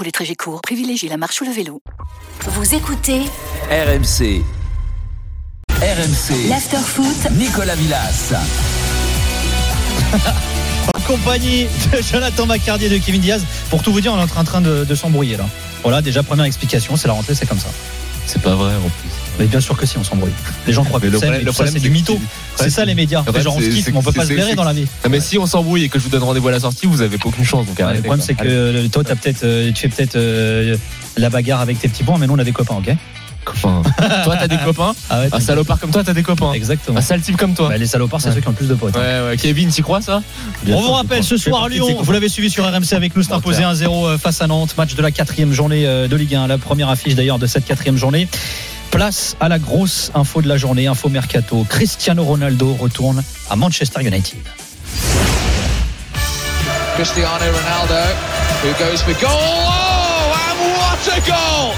Pour les trajets courts, privilégiez la marche ou le vélo. Vous écoutez RMC. RMC. l'afterfoot Nicolas Villas. en compagnie de Jonathan Macardier et de Kevin Diaz. Pour tout vous dire, on est en train de, de s'embrouiller là. Voilà, déjà première explication, c'est la rentrée, c'est comme ça. C'est pas vrai en plus. Mais bien sûr que si, on s'embrouille. Les gens croient que Mais le c'est, problème- le problème, c'est du mytho. C'est ça les médias. Le Les gens on se kiffe, mais on peut pas se blairer dans la vie. Ah, mais si on s'embrouille et que je vous donne rendez-vous à la sortie, vous avez aucune chance. Donc Ouais, arrêtez, le problème, c'est que Allez, euh, toi, t'as peut-être, euh, tu fais peut-être euh, la bagarre avec tes petits points, mais nous, on a des copains, ok copains. toi, t'as des copains. Ah ouais, Un salopard comme toi, t'as des copains. Exactement. Un sale type comme toi. Bah, les salopards, c'est Ouais. ceux qui ont le plus de potes. hein. Ouais, ouais. Kevin, t'y crois ça Bien On sûr, vous rappelle, ce soir, Lyon, vous l'avez suivi sur RMC avec nous, c'est imposé 1-0 euh, face à Nantes, match de la quatrième journée de Ligue 1, la première affiche d'ailleurs de cette quatrième journée. Place à la grosse info de la journée, info mercato. Cristiano Ronaldo retourne à Manchester United. Cristiano Ronaldo, who goes for goal. Oh, and what a goal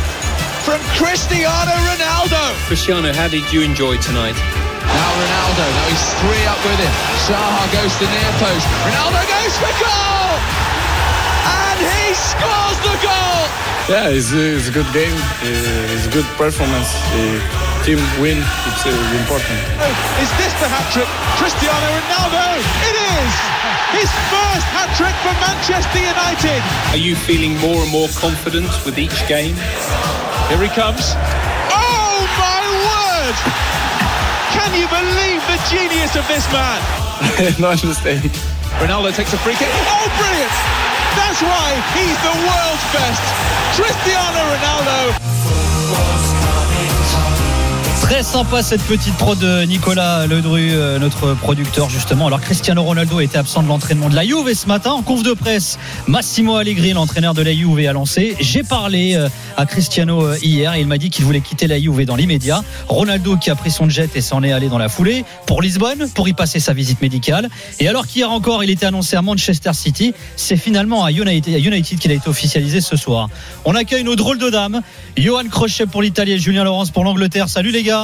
from Cristiano Ronaldo. Cristiano, how did you enjoy tonight? Now Ronaldo, now he's three up with him. Saha goes to near post. Ronaldo goes for goal! And he scores the goal! Yeah, it's a, it's a good game. Uh, It's a good performance. Uh, team win. It's uh, important. Is this the hat trick? Cristiano Ronaldo! It is! His first hat trick for Manchester United. Are you feeling more and more confident with each game? Here he comes. Oh my word! Can you believe the genius of this man? no understand. Ronaldo takes a free kick. Oh, brilliant! That's why he's the world's best. Cristiano Ronaldo. Très sympa cette petite pro de Nicolas Ledru, euh, notre producteur justement. Alors Cristiano Ronaldo était absent de l'entraînement de la Juve ce matin en conf de presse. Massimo Allegri, l'entraîneur de la Juve, a lancé. J'ai parlé euh, à Cristiano euh, hier et il m'a dit qu'il voulait quitter la Juve dans l'immédiat. Ronaldo qui a pris son jet et s'en est allé dans la foulée pour Lisbonne pour y passer sa visite médicale. Et alors qu'hier encore il était annoncé à Manchester City, c'est finalement à United, à United qu'il a été officialisé ce soir. On accueille nos drôles de dames. Johan Crochet pour l'Italie et Julien Laurence pour l'Angleterre. Salut les gars.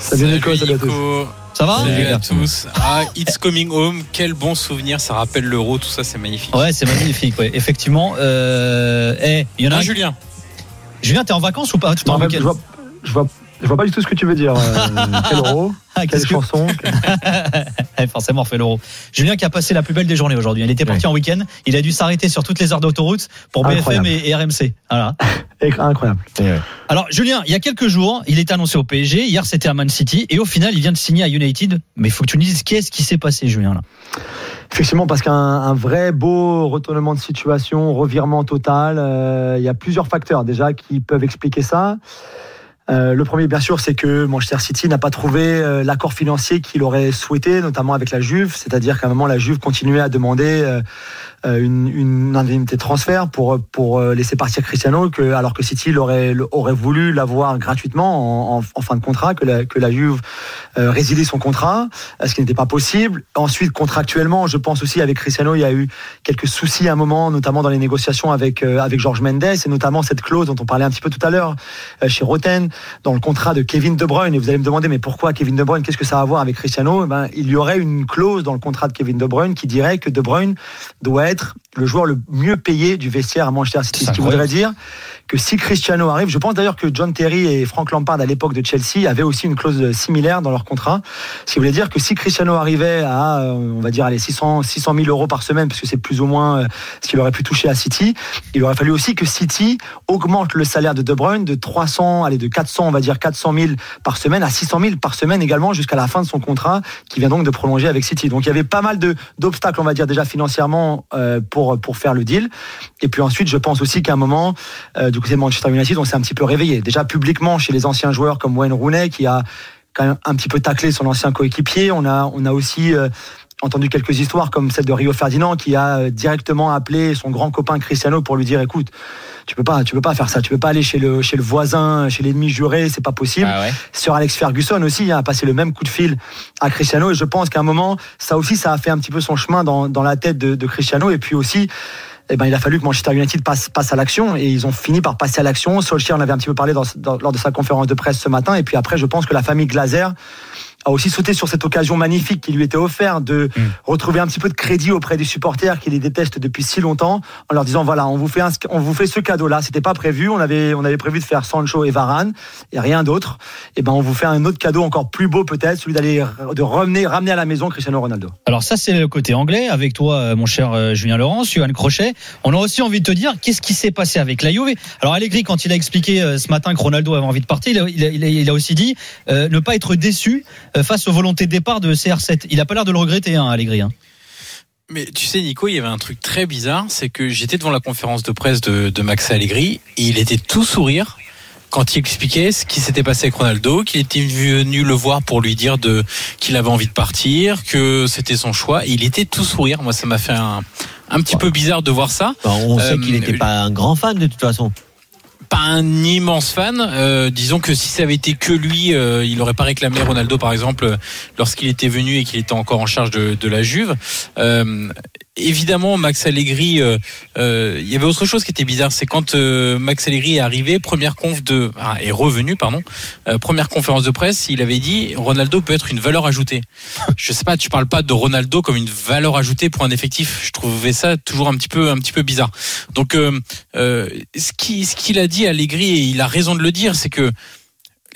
Salut Nico, salut à tous. Ça va Salut à tous. Ah, It's Coming Home, quel bon souvenir, ça rappelle l'euro, tout ça, c'est magnifique. Ouais, c'est magnifique, ouais. effectivement. Euh, eh, il y en a Ah, un- Julien. Julien, t'es en vacances ou pas t'en en fait, je, vois, je, vois, je vois pas du tout ce que tu veux dire. Euh, quel euro Ah, Quelle que- chanson Eh, Forcément, fait l'euro. Julien qui a passé la plus belle des journées aujourd'hui. Il était parti en week-end. Il a dû s'arrêter sur toutes les heures d'autoroute pour BFM et, et RMC. Voilà. Incroyable. Alors, Julien, il y a quelques jours, il était annoncé au PSG. Hier, c'était à Man City. Et au final, il vient de signer à United. Mais il faut que tu nous dises qu'est-ce qui s'est passé, Julien, là? Effectivement, parce qu'un un vrai beau retournement de situation, revirement total, euh, il y a plusieurs facteurs déjà qui peuvent expliquer ça. Euh, le premier, bien sûr, c'est que Manchester City n'a pas trouvé euh, l'accord financier qu'il aurait souhaité, notamment avec la Juve. C'est-à-dire qu'à un moment, la Juve continuait à demander euh, une, une indemnité de transfert pour pour euh, laisser partir Cristiano, que, alors que City l'aurait aurait voulu l'avoir gratuitement en, fin de contrat, que la, que la Juve euh, résiliait son contrat, euh, ce qui n'était pas possible. Ensuite, contractuellement, je pense aussi avec Cristiano, il y a eu quelques soucis à un moment, notamment dans les négociations avec euh, avec Georges Mendes, et notamment cette clause dont on parlait un petit peu tout à l'heure euh, chez Roten, dans le contrat de Kevin De Bruyne. Et vous allez me demander, mais pourquoi Kevin De Bruyne Qu'est-ce que ça a à voir avec Cristiano? Eh ben, Il y aurait une clause dans le contrat de Kevin De Bruyne qui dirait que De Bruyne doit être le joueur le mieux payé du vestiaire à Manchester City. Ce qui voudrait dire que si Cristiano arrive, je pense d'ailleurs que John Terry et Frank Lampard à l'époque de Chelsea avaient aussi une clause similaire dans leur contrat, ce qui voulait dire que si Cristiano arrivait à, euh, on va dire, allez, 600, 600 000 euros par semaine, parce que c'est plus ou moins euh, ce qu'il aurait pu toucher à City, il aurait fallu aussi que City augmente le salaire de De Bruyne de 300, allez, de 400, on va dire 400 000 par semaine à 600 000 par semaine également jusqu'à la fin de son contrat, qui vient donc de prolonger avec City. Donc il y avait pas mal d'obstacles, on va dire déjà financièrement euh, pour pour faire le deal. Et puis ensuite, je pense aussi qu'à un moment, euh, du côté de Manchester United, on s'est un petit peu réveillé. Déjà publiquement chez les anciens joueurs comme Wayne Rooney, qui a quand même un petit peu taclé son ancien coéquipier. On a, aussi euh, entendu quelques histoires comme celle de Rio Ferdinand qui a euh, directement appelé son grand copain Cristiano pour lui dire écoute, tu peux pas, tu peux pas faire ça, tu peux pas aller chez le chez le voisin, chez l'ennemi juré, c'est pas possible. Ah ouais. Sur Alex Ferguson aussi hein, a passé le même coup de fil à Cristiano et je pense qu'à un moment ça aussi ça a fait un petit peu son chemin dans, dans la tête de, de Cristiano et puis aussi eh ben, il a fallu que Manchester United passe, passe à l'action et ils ont fini par passer à l'action. Solskjaer en avait un petit peu parlé dans- dans- lors de sa conférence de presse ce matin et puis après je pense que la famille Glazer a aussi sauté sur cette occasion magnifique qui lui était offerte de retrouver un petit peu de crédit auprès des supporters qui les détestent depuis si longtemps en leur disant voilà on vous fait un- on vous fait ce cadeau là c'était pas prévu. On avait on avait prévu de faire Sancho et Varane et rien d'autre. Et ben on vous fait un autre cadeau encore plus beau peut-être celui d'aller de ramener ramener à la maison Cristiano Ronaldo. Alors ça c'est le côté anglais. Avec toi euh, mon cher euh, Julien Laurence, Johan Crochet. On a aussi envie de te dire qu'est-ce qui s'est passé avec la Juve. Alors Allegri quand il a expliqué euh, ce matin que Ronaldo avait envie de partir, il a, il a- il a- il a aussi dit euh, ne pas être déçu face aux volontés de départ de CR7. Il a pas l'air de le regretter hein, Allegri. hein. Mais tu sais, Nico, il y avait un truc très bizarre, c'est que j'étais devant la conférence de presse de, de Max Allegri et il était tout sourire quand il expliquait ce qui s'était passé avec Ronaldo, qu'il était venu le voir pour lui dire de qu'il avait envie de partir, que c'était son choix. Et il était tout sourire. Moi, ça m'a fait un, un petit peu bizarre de voir ça. Enfin, on sait Euh, qu'il n'était pas un grand fan de toute façon. Pas un immense fan. Euh, disons que si ça avait été que lui, euh, il n'aurait pas réclamé Ronaldo, par exemple, lorsqu'il était venu et qu'il était encore en charge de, de la Juve. Euh, évidemment, Max Allegri, euh, euh, il y avait autre chose qui était bizarre, c'est quand euh, Max Allegri est arrivé, première conf de, ah, est revenu, pardon, euh, première conférence de presse, il avait dit Ronaldo peut être une valeur ajoutée. Je sais pas, tu parles pas de Ronaldo comme une valeur ajoutée pour un effectif. Je trouvais ça toujours un petit peu, un petit peu bizarre. Donc, euh, euh, ce qui, ce qu'il a dit Allegri, et il a raison de le dire, c'est que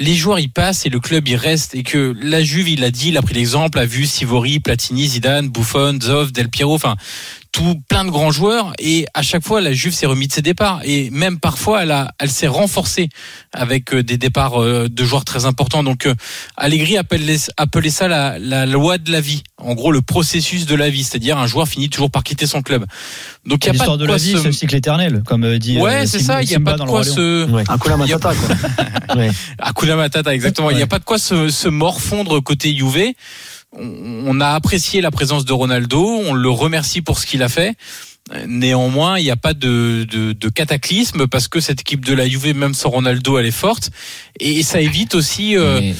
les joueurs ils passent et le club il reste. Et que la Juve il a dit il a pris l'exemple a vu Sivori Platini Zidane Buffon Zov Del Piero enfin tout plein de grands joueurs et à chaque fois la Juve s'est remis de ses départs et même parfois elle a elle s'est renforcée avec euh, des départs euh, de joueurs très importants donc euh, Allegri appelait, appelait ça la, la loi de la vie en gros le processus de la vie c'est-à-dire un joueur finit toujours par quitter son club donc il y a pas L'histoire de quoi la vie, se- c'est le cycle éternel, comme dit. Ouais, euh, c'est ça. Il n'y a pas de quoi se. Hakuna Il y a- Matata quoi Hakuna Matata, exactement. Il n'y a pas de quoi se, se morfondre côté Juve. On, a apprécié la présence de Ronaldo. On le remercie pour ce qu'il a fait. Néanmoins, il n'y a pas de, de, de cataclysme parce que cette équipe de la Juve, même sans Ronaldo, elle est forte. Et ça évite aussi euh,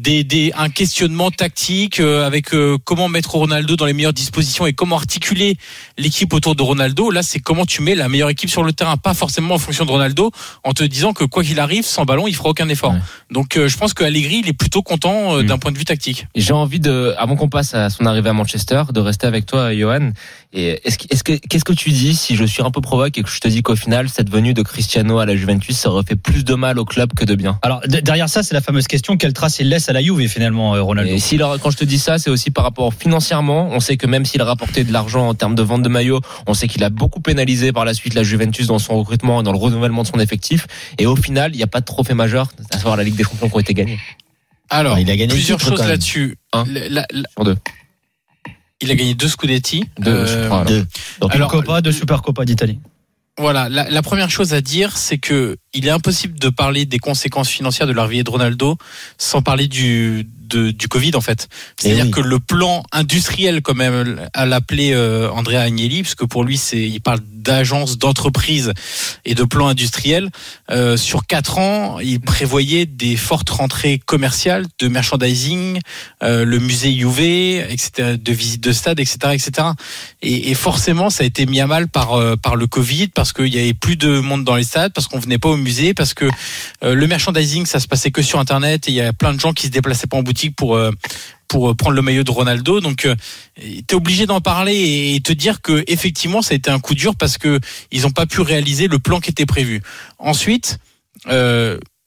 des, des, un questionnement tactique euh, avec euh, comment mettre Ronaldo dans les meilleures dispositions et comment articuler l'équipe autour de Ronaldo. Là, c'est comment tu mets la meilleure équipe sur le terrain, pas forcément en fonction de Ronaldo, en te disant que quoi qu'il arrive, sans ballon, il fera aucun effort. Ouais. Donc, euh, je pense que Allegri, il est plutôt content euh, Mm. d'un point de vue tactique. J'ai envie de, avant qu'on passe à son arrivée à Manchester, de rester avec toi, Johan. Et est-ce que, est-ce que, qu'est-ce que tu dis si je suis un peu provoque et que je te dis qu'au final, cette venue de Cristiano à la Juventus, ça aurait fait plus de mal au club que de bien? Alors d- derrière ça, c'est la fameuse question quelle trace il laisse à la Juve finalement euh, Ronaldo. Et quand je te dis ça, c'est aussi par rapport financièrement. On sait que même s'il a rapporté de l'argent en termes de vente de maillots, on sait qu'il a beaucoup pénalisé par la suite la Juventus dans son recrutement et dans le renouvellement de son effectif. Et au final, il n'y a pas de trophée majeur, à savoir la Ligue des Champions qui ont été gagnés. Alors, il a gagné plusieurs choses là-dessus. Un. La- la- la- Sur deux. il a gagné deux Scudetti. Deux, Euh, je crois, alors. Deux. Donc alors, une Copa, deux Super Copa d'Italie. Voilà, la, la première chose à dire, c'est que il est impossible de parler des conséquences financières de l'arrivée de Ronaldo sans parler du de- du Covid en fait. C'est-à-dire Eh oui. que le plan industriel, comme a l'appelé euh, Andrea Agnelli, parce que pour lui c'est il parle d'agence, d'entreprise et de plan industriel. euh, sur quatre ans, il prévoyait des fortes rentrées commerciales, de merchandising, euh, le musée UV, etc., de visites de stade, etc., etc. Et, et forcément, ça a été mis à mal par euh, par le Covid parce qu'il y avait plus de monde dans les stades, parce qu'on venait pas au musée, parce que euh, le merchandising ça se passait que sur Internet et il y a plein de gens qui se déplaçaient pas en boutique pour euh, pour euh, prendre le maillot de Ronaldo. Donc, euh, t'es obligé d'en parler et te dire que effectivement, ça a été un coup dur parce que ils ont pas pu réaliser le plan qui était prévu. Ensuite.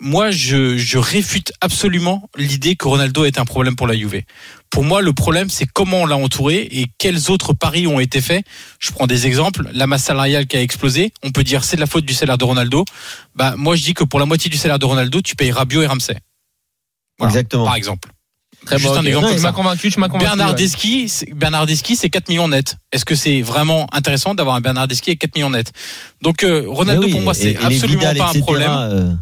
Moi, je, je réfute absolument l'idée que Ronaldo est un problème pour la Juve. Pour moi, le problème, c'est comment on l'a entouré et quels autres paris ont été faits. Je prends des exemples. La masse salariale qui a explosé. On peut dire c'est de la faute du salaire de Ronaldo. Bah, moi, je dis que pour la moitié du salaire de Ronaldo, tu payes Rabiot et Ramsey. Voilà, Exactement. Par exemple. Très Juste bon. un exemple m'as ça. convaincu, m'as convaincu. Bernard ouais. Deschi, c'est- Bernard Deschi, c'est 4 millions net. Est-ce que c'est vraiment intéressant d'avoir un Bernard Deschi avec 4 millions net Donc euh, Ronaldo oui, pour moi et- c'est et absolument Vidal, pas un etc., problème. euh,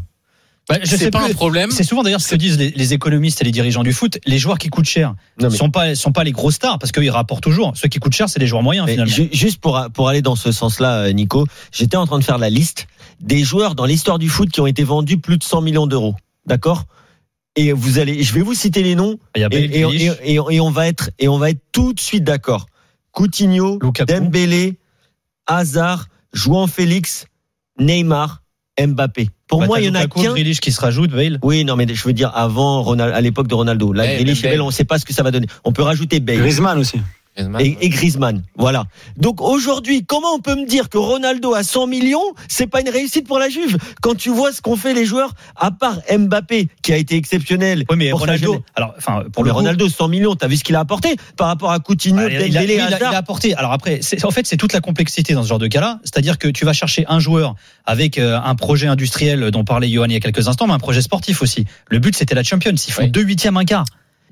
Bah, je c'est sais pas plus. un problème. C'est souvent d'ailleurs ce que disent les, les économistes et les dirigeants du foot. Les joueurs qui coûtent cher mais- sont pas sont pas les grosses stars parce qu'ils rapportent toujours. Ceux qui coûtent cher, c'est les joueurs moyens Mais finalement. ju- juste pour, pour aller dans ce sens-là, euh, Nico, j'étais en train de faire la liste des joueurs dans l'histoire du foot qui ont été vendus plus de 100 millions d'euros. D'accord? Et vous allez, je vais vous citer les noms et, Bale, et- Grealish, et- et- et on va être et on va être tout de suite d'accord. Coutinho, Lukaku. Dembélé, Hazard, Jouan Félix, Neymar, Mbappé. Pour Bah, moi, il y en a qu'un. Grealish qui se rajoute, Bale. Oui, non, mais je veux dire avant Ronald, à l'époque de Ronaldo. Là, Grealish et Bale, Bale. on ne sait pas ce que ça va donner. On peut rajouter Bale Griezmann aussi. Griezmann. et, et Griezmann. Voilà. Donc aujourd'hui, comment on peut me dire que Ronaldo à 100 millions, c'est pas une réussite pour la Juve? Quand tu vois ce qu'ont fait les joueurs, à part Mbappé qui a été exceptionnel. Oui, mais pour Ronaldo. Alors, enfin, pour le Ronaldo 100 millions, t'as vu ce qu'il a apporté par rapport à Coutinho, il, a, il a- Dembélé, il a- il Hazard? a apporté. Alors après, en fait, c'est toute la complexité dans ce genre de cas-là. C'est-à-dire que tu vas chercher un joueur avec euh, un projet industriel dont parlait Johan il y a quelques instants, mais un projet sportif aussi. Le but, c'était la Champions. Ils font Oui. deux huitièmes, un quart.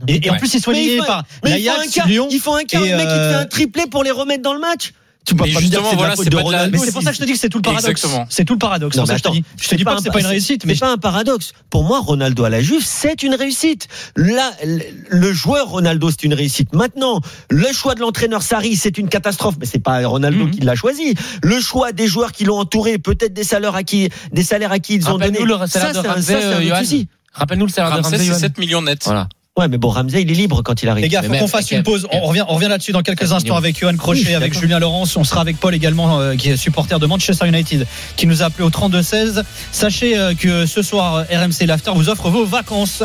Et, et en plus, ils sont Mais il liés faut- par l'Ajax, quart, Lyon. ils font un quart, le mec il te euh, fait un triplé pour les remettre dans le match. Tu peux Mais pas me dire justement, que c'est de voilà, la c'est pour ça que je te dis que c'est tout le paradoxe. Exactement. C'est tout le paradoxe. Non, je te dis, attends, je te dis pas que c'est pas une réussite, mais C'est pas un paradoxe. Pour moi, Ronaldo à la Juve, c'est une réussite. Là, le- le joueur Ronaldo, c'est une réussite. Maintenant, le choix de l'entraîneur Sarri, c'est une catastrophe, mais c'est pas Ronaldo Mhm. qui l'a choisi. Le choix des joueurs qui l'ont entouré, peut-être des salaires à qui, des salaires à qui ils ont donné. Rappelle-nous le salaire Ça, de c'est un- euh, souci. Rappelle-nous le salaire de Ramsey, Ramsey. c'est Johan. 7 millions net. Voilà. Ouais, mais bon, Ramsey, il est libre quand il arrive. Les gars, faut qu'on fasse une pause. On revient, on revient là-dessus dans quelques instants avec Johan Crochet, Oui, avec. Julien Laurence. On sera avec Paul également, euh, qui est supporter de Manchester United, qui nous a appelé au 32-16. Sachez euh, que ce soir, RMC L'After vous offre vos vacances.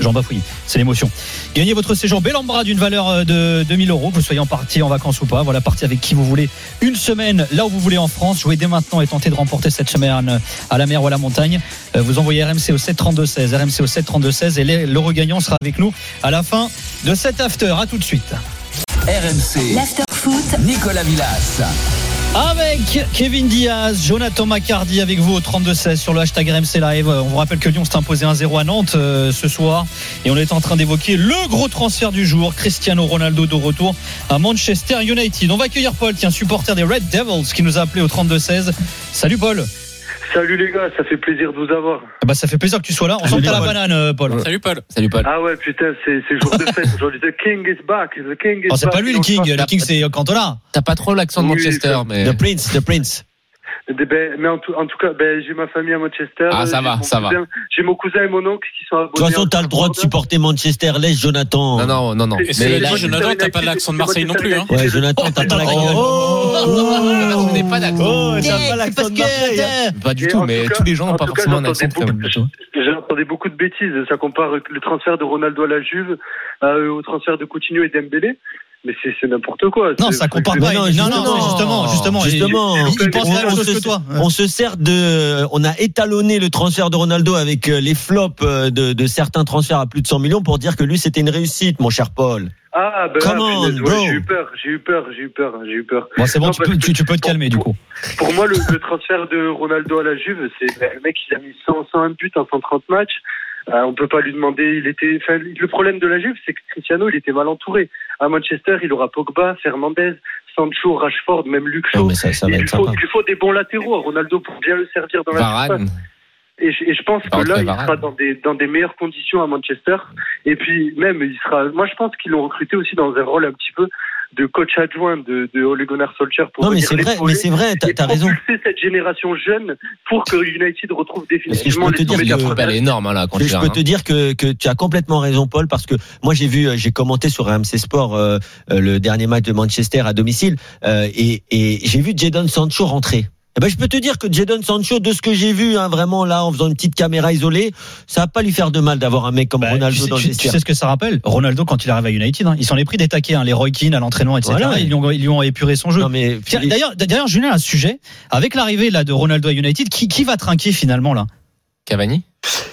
Jean Bafouille, c'est l'émotion. Gagnez votre séjour Bellambra d'une valeur euh, de 2000 euros, que vous soyez en partie en vacances ou pas. Voilà, partie avec qui vous voulez. Une semaine là où vous voulez en France. Jouez dès maintenant et tentez de remporter cette semaine euh, à la mer ou à la montagne. Euh, Vous envoyez RMC au 732-16. RMC au 732-16 et l'euro gagnant sera avec nous à la fin de cet after. À tout de suite. RMC, L'after-foot, Nicolas Villas. Avec Kevin Diaz, Jonathan Macardy avec vous au 32-16 sur le hashtag RMC Live. On vous rappelle que Lyon s'est imposé 1-0 à Nantes euh, ce soir. Et on est en train d'évoquer le gros transfert du jour. Cristiano Ronaldo de retour à Manchester United. On va accueillir Paul, qui est un supporter des Red Devils, qui nous a appelé au 32-16. Salut Paul. Salut les gars, ça fait plaisir de vous avoir. Ah Bah, ça fait plaisir que tu sois là. On sent que t'as la banane, euh, Paul. Salut Paul. Salut Paul. Ah ouais, putain, c'est c'est jour de fête aujourd'hui. The King is back. The King is Oh, c'est back. pas lui le King. Le King, c'est Cantona. T'as pas trop l'accent de Oui, Manchester, mais. The Prince, The Prince. Eh ben, mais en tout, en tout cas, ben, j'ai ma famille à Manchester. Ah, ça va, ça va. J'ai mon cousin et mon oncle qui sont abonnés. De toute façon, t'as le droit de supporter Manchester. Laisse Jonathan. Non, non, non, non. Mais là, Jonathan, t'as pas l'accent de Marseille non plus, hein. Ouais, Jonathan, t'as pas l'accent. Oh, je n'ai pas d'accent. Oh, t'as pas l'accent de Marseille. hein. Pas du tout, mais tous les gens n'ont pas forcément un accent j'entendais de- beaucoup de bêtises. Ça compare le transfert de Ronaldo à la Juve euh, au transfert de Coutinho et Dembélé. Mais c'est n'importe quoi. Non, ça compare pas. Non, Non, non, justement, justement. Justement, Il, il pense on- la même on chose se- que toi. On se sert de, on a étalonné le transfert de Ronaldo avec euh, les flops euh, de, de certains transferts à plus de 100 millions pour dire que lui c'était une réussite, mon cher Paul. Ah, ben ouais, bro. j'ai eu peur, j'ai eu peur, j'ai eu peur, j'ai eu peur. Bon, c'est bon, Non, tu peux, tu, tu peux te calmer du coup. Pour moi, le, le transfert de Ronaldo à la Juve, c'est le mec qui a mis 100, 101 buts en 130 matchs. Euh, on peut pas lui demander. Il était. enfin, le problème de la Juve, c'est que Cristiano, il était mal entouré. À Manchester, il aura Pogba, Fernandez, Sancho, Rashford, même Luke Shaw. mais ça, ça il, va lui être faut, il lui faut des bons latéraux à Ronaldo pour bien le servir dans la surface. Et je, et je pense que là, il sera dans des, dans des meilleures conditions à Manchester. Et puis, même, il sera. Moi, je pense qu'ils l'ont recruté aussi dans un rôle un petit peu de coach adjoint de, de Ole Gunnar Solskjaer pour Non, mais c'est vrai, mais c'est vrai, t'as t'as raison. cette génération jeune pour que United retrouve définitivement peux te les dire que- est énorme, hein, là, quand Je, tu je peux hein. te dire que, que tu as complètement raison, Paul, parce que moi j'ai vu, euh, j'ai commenté sur RMC Sport euh, euh, le dernier match de Manchester à domicile, euh, et, et j'ai vu Jadon Sancho rentrer. Eh ben, je peux te dire que Jadon Sancho, de ce que j'ai vu, hein, vraiment là, en faisant une petite caméra isolée, ça va pas lui faire de mal d'avoir un mec comme Bah, Ronaldo tu, sais, dans le tu- tu sais ce que ça rappelle? Ronaldo quand il arrive à United, hein, ils s'en est pris des taquets, hein, les Roy Keane à l'entraînement, etc. Voilà. ils, lui ont, ils lui ont épuré son jeu. Non mais Tiens, D'ailleurs, d'ailleurs, Julien a un sujet avec l'arrivée là de Ronaldo à United. Qui, qui va trinquer finalement là? Cavani?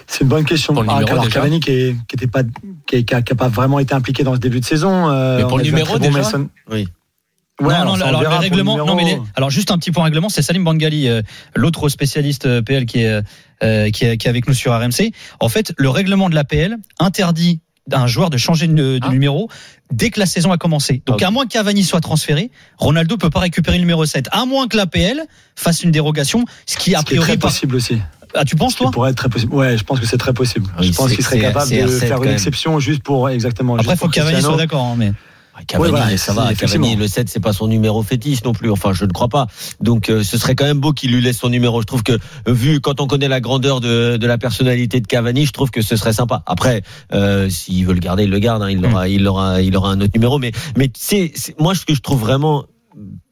C'est une bonne question. Pour le Ah, numéro, alors déjà? Cavani qui, est, qui était pas, qui, a, qui a pas vraiment été impliqué dans ce début de saison. euh, Mais pour le numéro, bon déjà? Mason- Oui. Ouais, non, non, alors, le non, mais les- alors juste un petit point règlement, c'est Salim Bangali, euh, l'autre spécialiste euh, PL qui est, euh, qui est qui est avec nous sur RMC. En fait, le règlement de l'APL interdit d'un joueur de changer de, de Ah. numéro dès que la saison a commencé. Donc Ok. à moins que Cavani soit transféré, Ronaldo peut pas récupérer le numéro 7, à moins que l'APL fasse une dérogation, ce qui a est priori très par- possible aussi. Ah, tu penses, toi? Ça pourrait être très possible. Ouais, je pense que c'est très possible. Oui, je pense qu'il serait capable de R7 faire une exception juste pour exactement. Après, il faut pour que Cavani Cristiano. soit d'accord. hein, mais... Cavani, Ouais, voilà, ça va. Cavani, le 7, c'est pas son numéro fétiche non plus. Enfin, je ne crois pas. Donc, euh, ce serait quand même beau qu'il lui laisse son numéro. Je trouve que, vu quand on connaît la grandeur de, de la personnalité de Cavani, je trouve que ce serait sympa. Après, euh, s'il veut le garder, il le garde. hein. Il aura, il aura, il aura un autre numéro. Mais, mais c'est, moi, ce que je trouve vraiment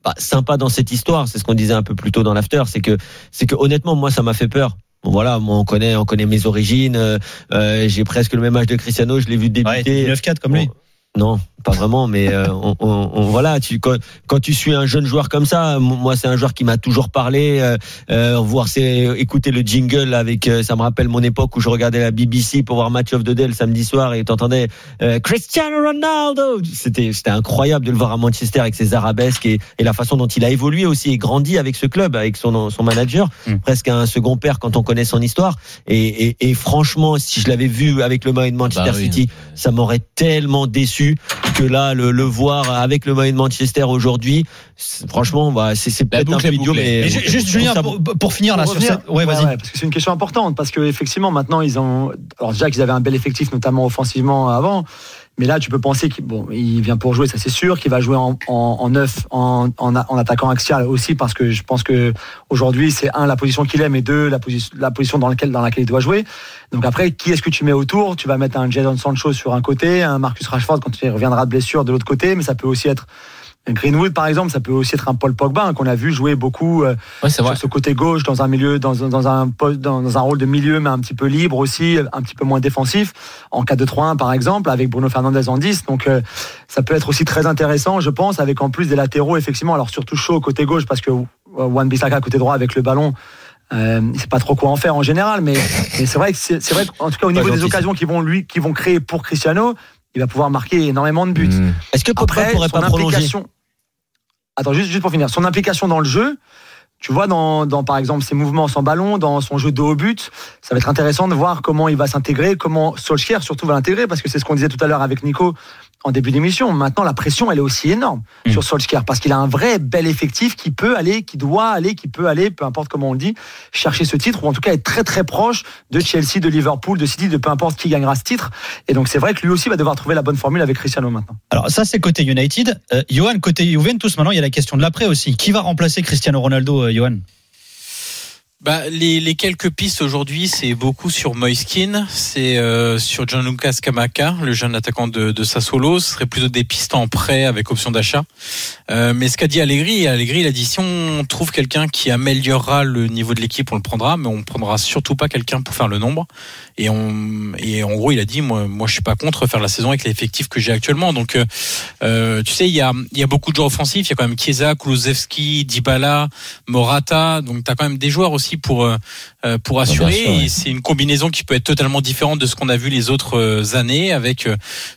bah, sympa dans cette histoire, c'est ce qu'on disait un peu plus tôt dans l'after, c'est que, c'est que honnêtement, moi, ça m'a fait peur. Bon, voilà, moi on connaît, on connaît mes origines. euh, euh, j'ai presque le même âge de Cristiano. Je l'ai vu Ouais, débuter. t'es 9-4 comme lui. Bon, non, pas vraiment, mais euh, on, on- on- voilà, tu, quand, quand tu suis un jeune joueur comme ça, moi c'est un joueur qui m'a toujours parlé, euh, euh, voir c'est écouter le jingle avec, euh, ça me rappelle mon époque où je regardais la BBC pour voir Match of the Day le samedi soir et t'entendais euh, Cristiano Ronaldo, c'était c'était incroyable de le voir à Manchester avec ses arabesques et, et la façon dont il a évolué aussi et grandi avec ce club, avec son son manager, Mm. presque un second père quand on connaît son histoire. Et, et, et franchement, si je l'avais vu avec le maillot de Manchester Bah oui. City, ça m'aurait tellement déçu que là le, le voir avec le maillot de Manchester aujourd'hui franchement bah, c'est peut-être un peu idiot mais Mais ju- juste, Julien, ça- pour, pour finir là sur cette. Ouais, vas-y. parce que c'est une question importante parce que effectivement maintenant ils ont alors déjà qu'ils avaient un bel effectif notamment offensivement avant mais là tu peux penser qu'il vient pour jouer ça c'est sûr qu'il va jouer en, neuf en, attaquant axial aussi parce que je pense que aujourd'hui c'est un la position qu'il aime et deux la position dans laquelle il doit jouer. Donc après qui est-ce que tu mets autour? Tu vas mettre un Jadon Sancho sur un côté un Marcus Rashford quand il reviendra de blessure de l'autre côté mais ça peut aussi être Greenwood par exemple ça peut aussi être un Paul Pogba hein, qu'on a vu jouer beaucoup euh, Ouais, sur ce côté gauche dans un milieu dans, un- dans un poste dans, dans un rôle de milieu mais un petit peu libre aussi un petit peu moins défensif. En 4-2-3-1 par exemple avec Bruno Fernandez en 10 donc euh, ça peut être aussi très intéressant je pense avec en plus des latéraux effectivement. Alors surtout chaud côté gauche parce que Wan Bissaka côté droit avec le ballon euh, il sait pas trop quoi en faire en général mais, mais c'est vrai que c'est vrai qu'en tout cas au niveau des occasions qui vont lui qui vont créer pour Cristiano il va pouvoir marquer énormément de buts Mm. est-ce que Pogba après, pourrait son pas prolonger implication. Attends, juste, juste pour finir. Son implication dans le jeu, tu vois, dans, dans par exemple ses mouvements sans ballon, dans son jeu de haut but, ça va être intéressant de voir comment il va s'intégrer, comment Solskjaer surtout va l'intégrer, parce que c'est ce qu'on disait tout à l'heure avec Nico en début d'émission. Maintenant, la pression, elle est aussi énorme Mm. sur Solskjaer, parce qu'il a un vrai bel effectif qui peut aller, qui doit aller, qui peut aller, peu importe comment on le dit, chercher ce titre, ou en tout cas être très très proche de Chelsea, de Liverpool, de City, de peu importe qui gagnera ce titre. Et donc c'est vrai que lui aussi va devoir trouver la bonne formule avec Cristiano maintenant. Alors ça c'est côté United. Euh, Johan, côté Juventus, maintenant il y a la question de l'après aussi. Qui va remplacer Cristiano Ronaldo, euh, Johan? Bah, les, les quelques pistes aujourd'hui, c'est beaucoup sur Moiskin, c'est euh, sur Gianluca Scamacca, le jeune attaquant de, de Sassuolo. Ce serait plutôt des pistes en prêt avec option d'achat. Euh, mais ce qu'a dit Allegri, Allegri, il a dit si on trouve quelqu'un qui améliorera le niveau de l'équipe, on le prendra, mais on prendra surtout pas quelqu'un pour faire le nombre. Et, on, et en gros, il a dit moi, moi, je suis pas contre faire la saison avec l'effectif que j'ai actuellement. Donc, euh, euh, tu sais, il y a, y a beaucoup de joueurs offensifs. Il y a quand même Chiesa, Kulusevski, Dybala, Morata. Donc, tu as quand même des joueurs aussi pour euh, euh, pour assurer. sûr, c'est une combinaison qui peut être totalement différente de ce qu'on a vu les autres euh, années, avec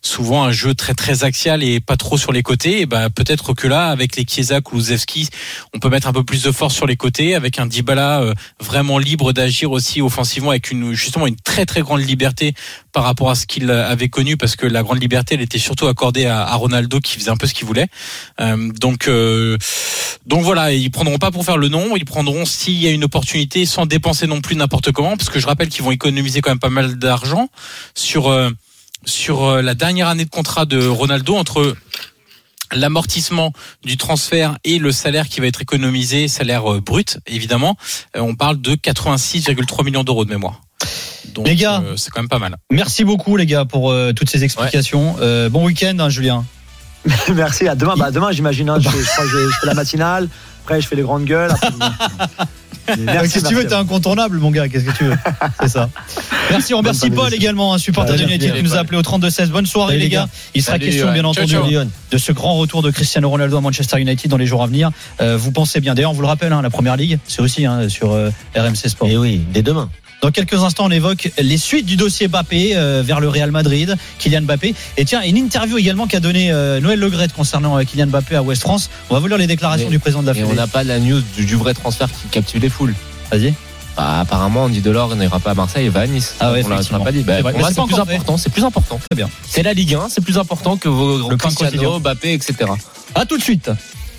souvent un jeu très très axial et pas trop sur les côtés. Et bah peut-être que là, avec les Chiesa, Kulusevski, on peut mettre un peu plus de force sur les côtés, avec un Dybala euh, vraiment libre d'agir aussi offensivement, avec une justement une très très grande liberté par rapport à ce qu'il avait connu, parce que la grande liberté, elle était surtout accordée à, Ronaldo qui faisait un peu ce qu'il voulait. Euh, donc euh, donc voilà, ils prendront pas pour faire le nom, ils prendront s'il y a une opportunité sans dépenser non plus n'importe comment, parce que je rappelle qu'ils vont économiser quand même pas mal d'argent sur euh, sur euh, la dernière année de contrat de Ronaldo entre l'amortissement du transfert et le salaire qui va être économisé, salaire euh, brut évidemment, euh, on parle de 86,3 millions d'euros de mémoire. Donc Les gars. euh, c'est quand même pas mal. Merci beaucoup les gars pour euh, toutes ces explications. Euh, bon week-end, hein, Julien. Merci. À demain, bah, demain j'imagine. hein, je, fais- je crois que je, je fais la matinale. Après, je fais les grandes gueules. après, Qu'est-ce que tu veux? T'es incontournable, mon gars. Qu'est-ce que tu veux? C'est ça. Merci, on remercie Paul également, un supporter Salut, d'United qui nous a appelé au 32-16. Bonne soirée, Salut, les les gars. Il sera Salut, question, ouais. bien entendu, ciao. De ce grand retour de Cristiano Ronaldo à Manchester United dans les jours à venir. Euh, vous pensez bien. D'ailleurs, on vous le rappelle, hein, la première ligue, c'est aussi hein, sur euh, RMC Sport. et oui dès demain Dans quelques instants, on évoque les suites du dossier Mbappé euh, vers le Real Madrid, Kylian Mbappé. Et tiens, une interview également qu'a donné euh, Noël Legrette concernant euh, Kylian Mbappé à West France. On va vous lire les déclarations Mais- du président de la Et on n'a pas la news du, du vrai transfert qui captive les foules. Vas-y. Bah, apparemment, Andy Delors n'ira pas à Marseille, il va à Nice. Ah ouais, on l'a- pas dit. Bah, C'est plus important. C'est plus important. Très bien. C'est la Ligue 1, c'est plus important que vos Cristiano. Mbappé, etc. À tout de suite.